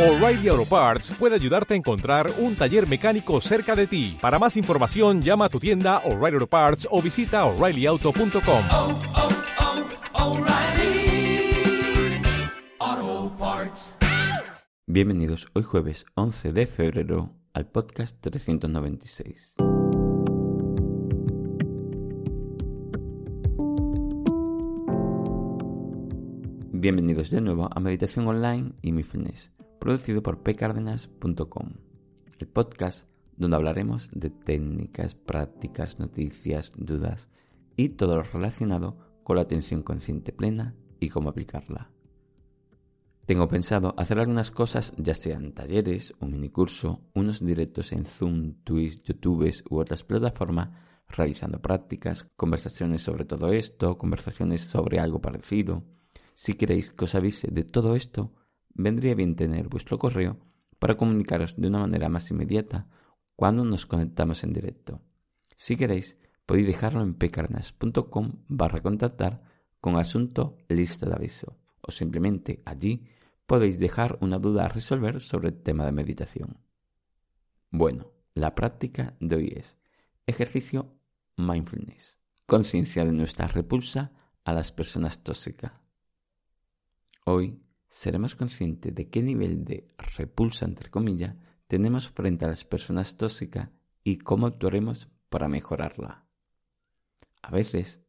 O'Reilly Auto Parts puede ayudarte a encontrar un taller mecánico cerca de ti. Para más información, llama a tu tienda O'Reilly Auto Parts o visita oreillyauto.com. oh, oh, Parts. Bienvenidos hoy jueves 11 de febrero al podcast 396. Bienvenidos de nuevo a Meditación Online y Mindfulness, producido por pcardenas.com, el podcast donde hablaremos de técnicas, prácticas, noticias, dudas y todo lo relacionado con la atención consciente plena y cómo aplicarla. Tengo pensado hacer algunas cosas, ya sean talleres, un minicurso, unos directos en Zoom, Twitch, YouTube u otras plataformas, realizando prácticas, conversaciones sobre todo esto, conversaciones sobre algo parecido. Si queréis que os avise de todo esto, vendría bien tener vuestro correo para comunicaros de una manera más inmediata cuando nos conectamos en directo. Si queréis, podéis dejarlo en pcarnas.com barra contactar con asunto lista de aviso o simplemente allí podéis dejar una duda a resolver sobre el tema de meditación. Bueno, la práctica de hoy es ejercicio mindfulness, conciencia de nuestra repulsa a las personas tóxicas. Hoy seremos conscientes de qué nivel de repulsa, entre comillas, tenemos frente a las personas tóxicas y cómo actuaremos para mejorarla. A veces,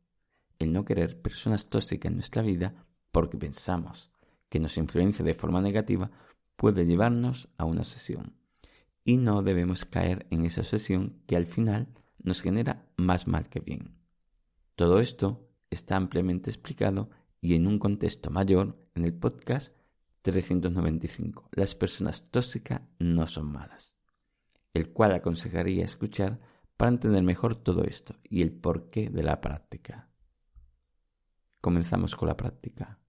el no querer personas tóxicas en nuestra vida porque pensamos que nos influencia de forma negativa puede llevarnos a una obsesión. Y no debemos caer en esa obsesión que al final nos genera más mal que bien. Todo esto está ampliamente explicado y en un contexto mayor en el podcast 395. Las personas tóxicas no son malas, el cual aconsejaría escuchar para entender mejor todo esto y el porqué de la práctica. Comenzamos con la práctica.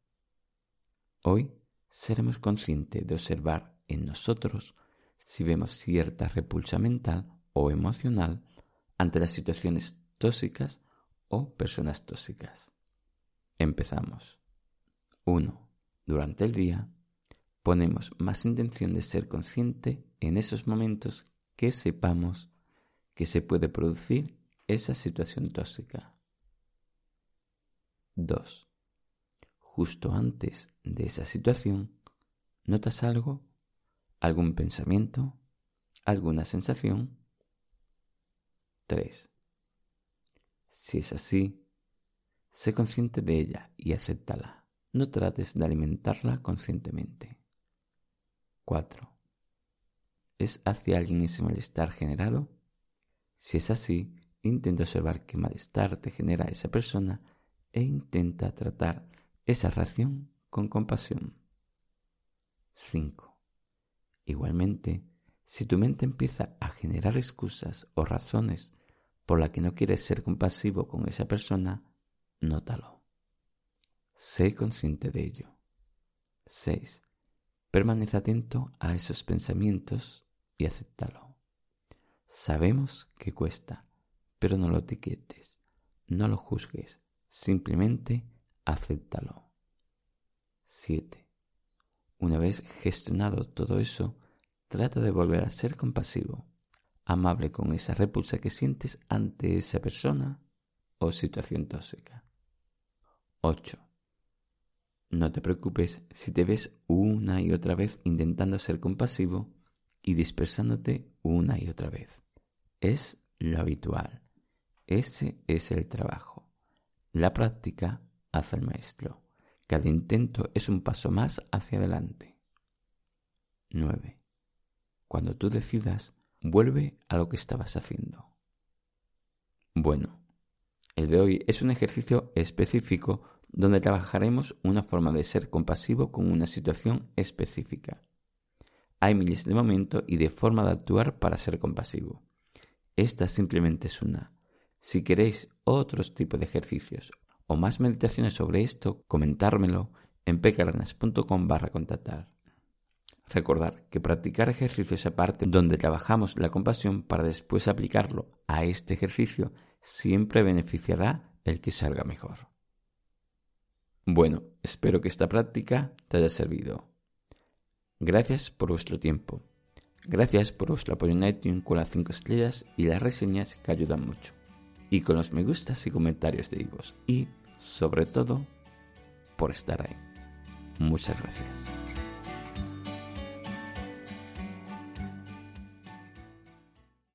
Hoy seremos conscientes de observar en nosotros si vemos cierta repulsa mental o emocional ante las situaciones tóxicas o personas tóxicas. Empezamos. 1. Durante el día ponemos más intención de ser consciente en esos momentos que sepamos que se puede producir esa situación tóxica. 2. Justo antes de esa situación, ¿notas algo? ¿Algún pensamiento? ¿Alguna sensación? 3. Si es así, sé consciente de ella y acéptala. No trates de alimentarla conscientemente. 4. ¿Es hacia alguien ese malestar generado? Si es así, intenta observar qué malestar te genera esa persona e intenta tratar esa reacción con compasión. 5. Igualmente, si tu mente empieza a generar excusas o razones por las que no quieres ser compasivo con esa persona, nótalo. Sé consciente de ello. 6. Permanece atento a esos pensamientos y acéptalo. Sabemos que cuesta, pero no lo etiquetes, no lo juzgues, simplemente acéptalo. 7. Una vez gestionado todo eso, trata de volver a ser compasivo, amable con esa repulsa que sientes ante esa persona o situación tóxica. 8. No te preocupes si te ves una y otra vez intentando ser compasivo y dispersándote una y otra vez. Es lo habitual. Ese es el trabajo. La práctica hace al maestro. Cada intento es un paso más hacia adelante. 9. Cuando tú decidas, vuelve a lo que estabas haciendo. Bueno, el de hoy es un ejercicio específico donde trabajaremos una forma de ser compasivo con una situación específica. Hay miles de momentos y de forma de actuar para ser compasivo. Esta simplemente es una. Si queréis otros tipos de ejercicios o más meditaciones sobre esto, comentármelo en pcardenas.com barra contactar. Recordar que practicar ejercicios aparte donde trabajamos la compasión para después aplicarlo a este ejercicio siempre beneficiará el que salga mejor. Bueno, espero que esta práctica te haya servido. Gracias por vuestro tiempo. Gracias por vuestro apoyo en iTunes con las 5 estrellas y las reseñas que ayudan mucho. Y con los me gustas y comentarios de vivos. Y, sobre todo, por estar ahí. Muchas gracias.